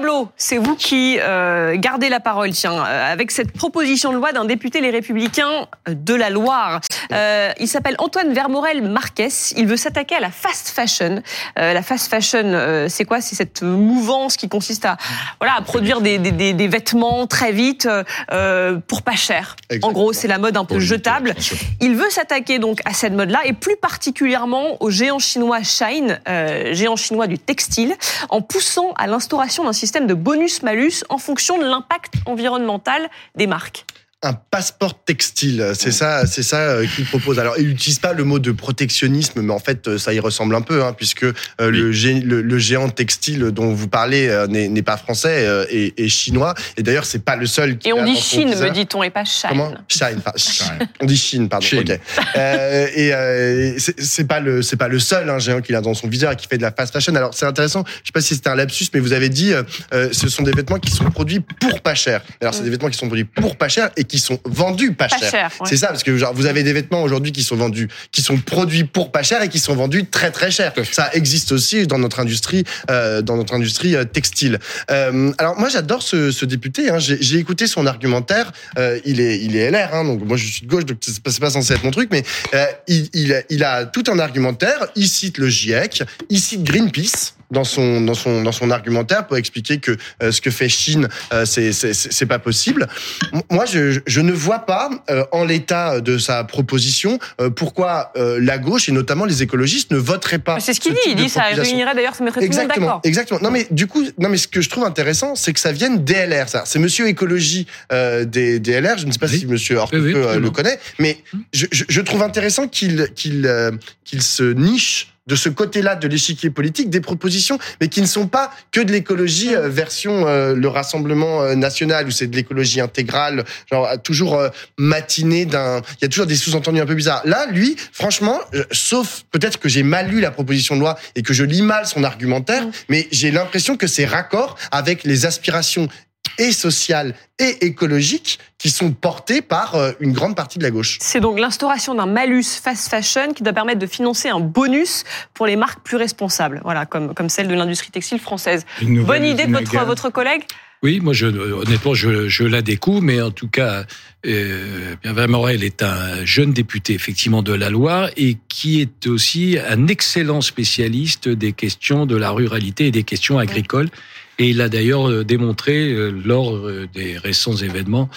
Pablo, c'est vous qui euh, gardez la parole, tiens, euh, avec cette proposition de loi d'un député Les Républicains de la Loire. Euh, il s'appelle Antoine Vermorel Marquez. Il veut s'attaquer à la fast fashion. Euh, la fast fashion, euh, c'est quoi? C'est cette mouvance qui consiste à, voilà, à produire des, des, des, des vêtements très vite euh, pour pas cher. Exactement. En gros, c'est la mode un peu jetable. Il veut s'attaquer donc à cette mode-là et plus particulièrement au géant chinois Shine, euh, géant chinois du textile, en poussant à l'instauration d'un système de bonus-malus en fonction de l'impact environnemental des marques. Un passeport textile. C'est ça, c'est ça euh, qu'il propose. Alors, il n'utilise pas le mot de protectionnisme, mais en fait, euh, ça y ressemble un peu, hein, puisque euh, le, gé- le, le géant textile dont vous parlez euh, n'est pas français euh, et, et chinois. Et d'ailleurs, c'est pas le seul. Qui Et on a dit Chine, me dit-on, et pas Shine. Comment? Shine. On dit Chine, pardon. Chine. Euh, et euh, c'est pas le c'est pas le seul hein, géant qu'il a dans son viseur et qui fait de la fast fashion. Alors c'est intéressant. Je sais pas si c'était un lapsus, mais vous avez dit euh, ce sont des vêtements qui sont produits pour pas cher. Alors c'est des vêtements qui sont produits pour pas cher et qui sont vendus pas, Pas cher. cher, ouais. C'est ça parce que genre vous avez des vêtements aujourd'hui qui sont vendus, qui sont produits pour pas cher et qui sont vendus très très cher. Ça existe aussi dans notre industrie, euh, dans notre industrie euh, textile. Euh, alors moi j'adore ce, ce député. Hein. J'ai j'ai écouté son argumentaire. Euh, il est il est LR, hein, donc moi je suis de gauche, donc c'est pas, c'est pas censé être mon truc, mais euh, il, il, il a tout un argumentaire. Il cite le GIEC, il cite Greenpeace dans son dans son dans son argumentaire pour expliquer que euh, ce que fait Chine euh, c'est c'est pas possible. Moi je je ne vois pas euh, en l'état de sa proposition euh, pourquoi euh, la gauche et notamment les écologistes ne voteraient pas. C'est ce qu'il dit. type Il dit ça réunirait d'ailleurs, ça mettrait tout le monde Exactement, d'accord. exactement. Non mais du coup, non mais ce que je trouve intéressant, c'est que ça vienne des LR. Ça, c'est Monsieur écologie euh, des, des LR. Je ne sais pas Oui. si Monsieur Hortefeux Oui, oui, euh, le connaît, mais je, je, je trouve intéressant qu'il qu'il euh, qu'il se niche de ce côté-là de l'échiquier politique des propositions, mais qui ne sont pas que de l'écologie euh, version euh, le Rassemblement euh, national, où c'est de l'écologie intégrale, genre toujours euh, matinée d'un... Il y a toujours des sous-entendus un peu bizarres. Là, lui, franchement, sauf peut-être que j'ai mal lu la proposition de loi et que je lis mal son argumentaire, Mm. mais j'ai l'impression que c'est raccord avec les aspirations et sociales et écologiques qui sont portées par euh, une grande partie de la gauche. C'est donc l'instauration d'un malus fast fashion qui doit permettre de financer un bonus pour les marques plus responsables, voilà, comme, comme celle de l'industrie textile française. Bonne idée de votre, votre collègue Oui, moi, je, honnêtement, je, je la découvre, mais en tout cas, euh, Pierre Morel est un jeune député, effectivement, de la Loire et qui est aussi un excellent spécialiste des questions de la ruralité et des questions agricoles. Et il l'a d'ailleurs euh, démontré euh, lors euh, des récents événements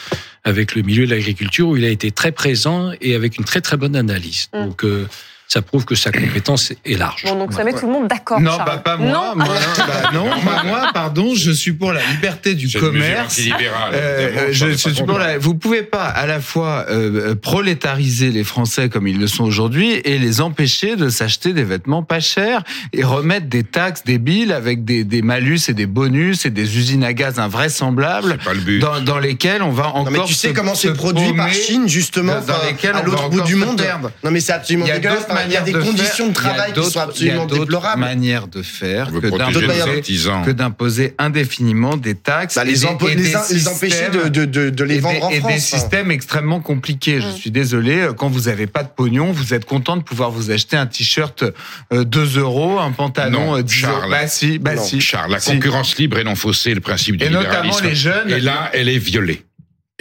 avec le milieu de l'agriculture où il a été très présent et avec une très très bonne analyse. Mm. Donc, euh, ça prouve que sa compétence est large. Bon, donc ça met tout le monde d'accord. Non, Charles. bah, pas moi. Non Moi, bah, non, moi, moi, pardon, je suis pour la liberté du commerce. Euh, euh, je pas suis pour la. Vous pouvez pas à la fois euh, prolétariser les Français comme ils le sont aujourd'hui et les empêcher de s'acheter des vêtements pas chers et remettre des taxes débiles avec des, des malus et des bonus et des usines à gaz invraisemblables pas le but. dans, dans lesquelles on va encore. Non, mais tu sais se- comment c'est produit par Chine, justement, dans- dans lesquelles à on va l'autre bout encore du monde. perdre. Non, mais c'est absolument dégueulasse. Il y a des de conditions faire. de travail qui sont absolument il y a d'autres déplorables. manières de faire que d'imposer artisans. que d'imposer indéfiniment des taxes Bah, et les, des- et les, des les empêcher de, systèmes- de, de, de les et vendre des, en et France. des hein. systèmes extrêmement compliqués. Je Mm. suis désolé, quand vous avez pas de pognon, vous êtes content de pouvoir vous acheter un t-shirt euh, 2 euros, un pantalon Non, euh, 10 euros. Bah si, bah Non. si. Charles, la Si. concurrence libre et non faussée, le principe du Et notamment libéralisme. les jeunes. Et là, elle est violée.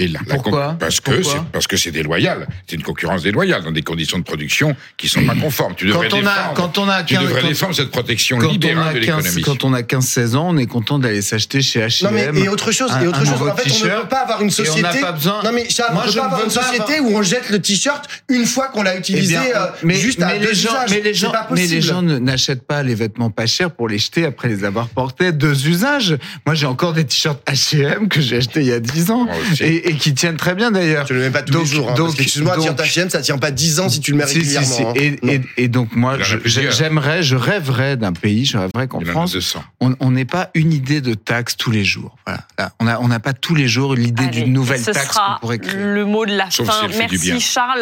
Et là, la Pourquoi con- Parce que Pourquoi parce que c'est déloyal. C'est une concurrence déloyale dans des conditions de production qui sont pas conformes. Tu devrais Quand on a, défendre. quand on a tu 15, devrais quand- défendre cette protection quand on libérale a de 15, l'économie. quand on a 15-16 ans, on est content d'aller s'acheter chez Non mais H&M. et autre chose, et un- autre un chose. En fait, on ne t-shirt, peut pas avoir une et on n'a société. pas besoin- Non mais Charles, Moi, on peut pas avoir une société avoir- où on jette le t-shirt une fois qu'on l'a Eh utilisé, bien, euh, mais, juste à mais les gens, usages. mais les gens, mais les n'achètent pas les vêtements pas chers pour les jeter après les avoir portés deux usages. Moi, j'ai encore des t-shirts H&M que j'ai achetés il y a 10 ans et, et qui tiennent très bien d'ailleurs. Tu le mets pas tous Donc- les jours. Hein, donc- excuse-moi, tiens, ta chienne, ça tient pas 10 ans si tu le mets Si, régulièrement. si. hein. Et, Non. et, et donc moi, je- j'aimerais, je rêverais d'un pays, je rêverais qu'en France, 200. on n'ait pas une idée de taxe tous les jours. Voilà. Là, on n'a pas tous les jours l'idée d'une nouvelle ce taxe qu'on pourrait créer. le mot de la Sauf fin. si Merci. Charles.